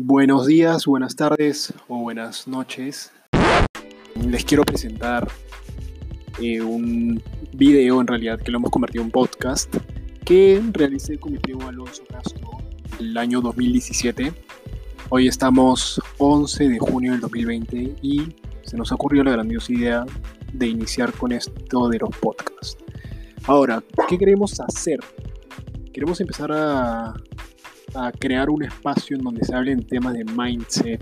Buenos días, buenas tardes o buenas noches. Les quiero presentar eh, un video en realidad que lo hemos convertido en podcast que realicé con mi primo Alonso Castro el año 2017. Hoy estamos 11 de junio del 2020 y se nos ha ocurrido la grandiosa idea de iniciar con esto de los podcasts. Ahora, ¿qué queremos hacer? Queremos empezar a, a crear un espacio en donde se hablen temas de mindset,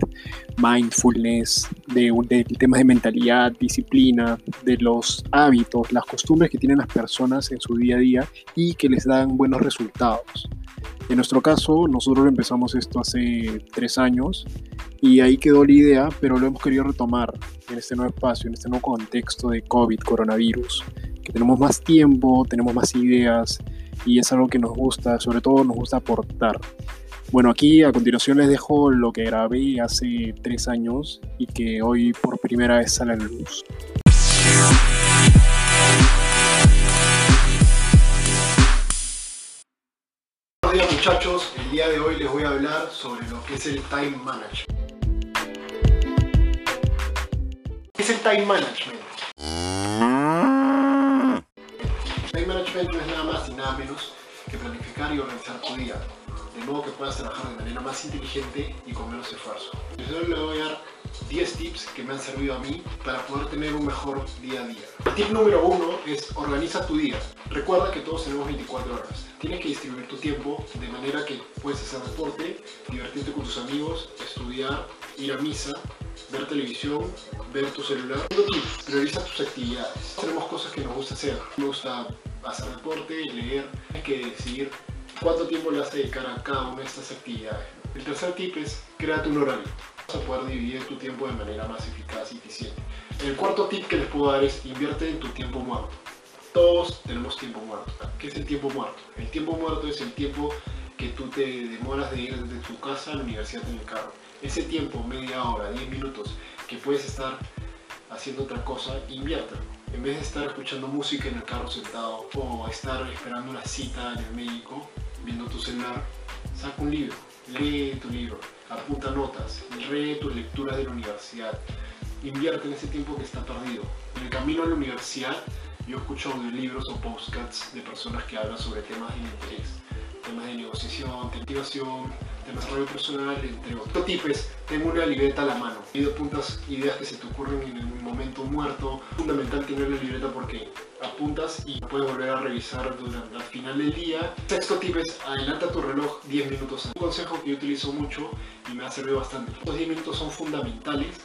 mindfulness, de, de, temas de mentalidad, disciplina, de los hábitos, las costumbres que tienen las personas en su día a día y que les dan buenos resultados. En nuestro caso, nosotros empezamos esto hace tres años y ahí quedó la idea, pero lo hemos querido retomar en este nuevo espacio, en este nuevo contexto de COVID, coronavirus, que tenemos más tiempo, tenemos más ideas y es algo que nos gusta, sobre todo nos gusta aportar. Bueno, aquí a continuación les dejo lo que grabé hace tres años y que hoy por primera vez sale a la luz. Buenos días muchachos, el día de hoy les voy a hablar sobre lo que es el time management. ¿Qué es el time management? No es nada más y nada menos que planificar y organizar tu día, de modo que puedas trabajar de manera más inteligente y con menos esfuerzo. Yo les voy a dar 10 tips que me han servido a mí para poder tener un mejor día a día. Tip número uno es organiza tu día. Recuerda que todos tenemos 24 horas. Tienes que distribuir tu tiempo de manera que puedes hacer deporte, divertirte con tus amigos, estudiar, ir a misa, ver televisión, ver tu celular. Segundo tip, prioriza tus actividades. Tenemos cosas que nos gusta hacer. Me gusta hacer deporte, leer. Tienes que decidir cuánto tiempo le vas a dedicar a cada una de estas actividades. El tercer tip es créate un horario. Vas a poder dividir tu tiempo de manera más eficaz y eficiente. El cuarto tip que les puedo dar es invierte en tu tiempo muerto. Todos tenemos tiempo muerto. ¿Qué es el tiempo muerto? El tiempo muerto es el tiempo que tú te demoras de ir desde tu casa a la universidad en el carro. Ese tiempo, media hora, 10 minutos, que puedes estar haciendo otra cosa, inviértelo. En vez de estar escuchando música en el carro sentado o estar esperando una cita en el médico, viendo tu celular, saca un libro, lee tu libro, apunta notas, lee tus lecturas de la universidad, invierte en ese tiempo que está perdido. En el camino a la universidad, yo escucho audiolibros o podcasts de personas que hablan sobre temas de interés, temas de negociación, de activación, de desarrollo personal, entre otros. Tip es, tengo una libreta a la mano. Y apuntas ideas que se te ocurren en un momento muerto. Fundamental tener la libreta porque apuntas y puedes volver a revisar durante el final del día. Sexto tip es, adelanta tu reloj 10 minutos. Un consejo que yo utilizo mucho y me ha servido bastante. Los 10 minutos son fundamentales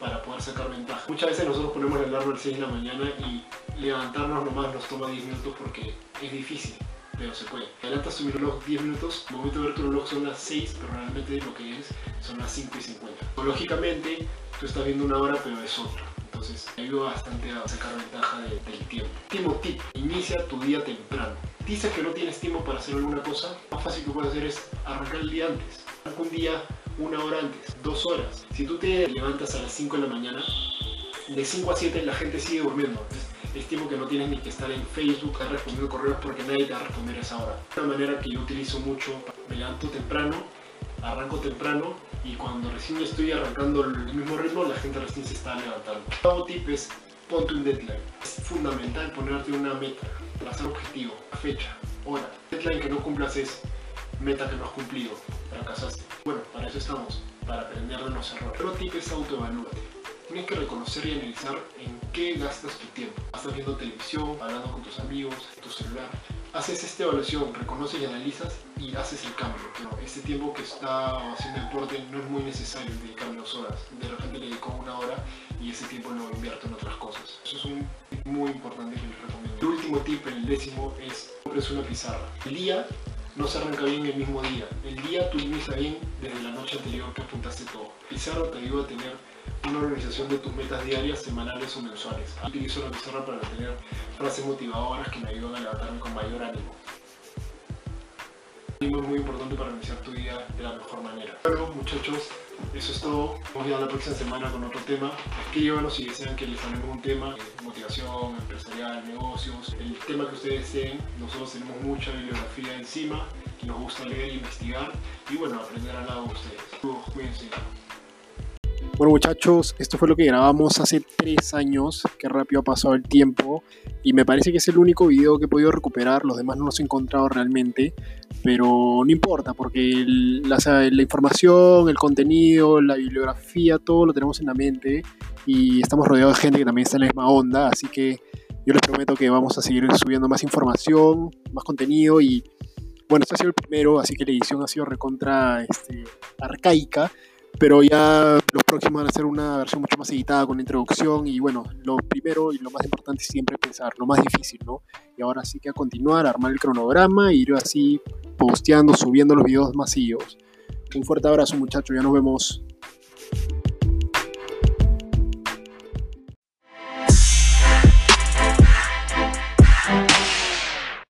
para poder sacar ventaja. Muchas veces nosotros ponemos el alarma a las 6 de la mañana y levantarnos nomás nos toma 10 minutos porque es difícil, pero se puede. Adelantas tu reloj 10 minutos, el momento de ver tu reloj son las 6, pero realmente lo que es son las 5 y 50. Lógicamente, tú estás viendo una hora, pero es otra. Entonces, me ayuda bastante a sacar ventaja de, del tiempo. Último tip, inicia tu día temprano. Dices que no tienes tiempo para hacer alguna cosa, lo más fácil que puedes hacer es arrancar el día antes. Arranca un día una hora antes, dos horas. Si tú te levantas a las 5 de la mañana, de 5 a 7 la gente sigue durmiendo. Es tiempo que no tienes ni que estar en Facebook respondiendo correos porque nadie te va a responder esa hora. Una manera que yo utilizo mucho, me levanto temprano, arranco temprano y cuando recién estoy arrancando el mismo ritmo, la gente recién se está levantando. El nuevo tip es ponte un deadline. Es fundamental ponerte una meta, trazar objetivo, fecha, hora. Deadline que no cumplas es meta que no has cumplido, fracasaste. Bueno, para eso estamos, para aprender de los errores. Otro tip es autoevalúate. Tienes que reconocer y analizar en qué gastas tu tiempo. Estás viendo televisión, hablando con tus amigos, tu celular. Haces esta evaluación, reconoces y analizas y haces el cambio. Pero este tiempo que está haciendo deporte no es muy necesario dedicarle dos horas. De repente le dedico una hora y ese tiempo lo invierto en otras cosas. Eso es un tip muy importante que les recomiendo. El último tip, el décimo, es compres una pizarra. El día no se arranca bien el mismo día. El día tú inicia bien desde la noche anterior que apuntaste todo. Pizarra te ayuda a tener una organización de tus metas diarias, semanales o mensuales. Utilizo la pizarra para tener frases motivadoras que me ayudan a levantarme con mayor ánimo. Es muy importante para iniciar tu día de la mejor manera. Bueno muchachos, eso es todo. Nos vemos la próxima semana con otro tema. Escríbanos si desean que les hablemos un tema, motivación, empresarial, negocios, el tema que ustedes deseen. Nosotros tenemos mucha bibliografía encima y nos gusta leer e investigar y bueno, aprender al lado de ustedes. sí. Bueno muchachos, esto fue lo que grabamos hace tres años, qué rápido ha pasado el tiempo y me parece que es el único video que he podido recuperar, los demás no los he encontrado realmente, pero no importa porque la, información, el contenido, la bibliografía, todo lo tenemos en la mente y estamos rodeados de gente que también está en la misma onda, así que yo les prometo que vamos a seguir subiendo más información, más contenido y bueno, este ha sido el primero, así que la edición ha sido recontra este, arcaica pero ya los próximos van a ser una versión mucho más editada con introducción y bueno, lo primero y lo más importante es siempre pensar, lo más difícil, ¿no? Y ahora sí que a continuar, armar el cronograma e ir así posteando, subiendo los videos masivos. Un fuerte abrazo muchachos, ya nos vemos.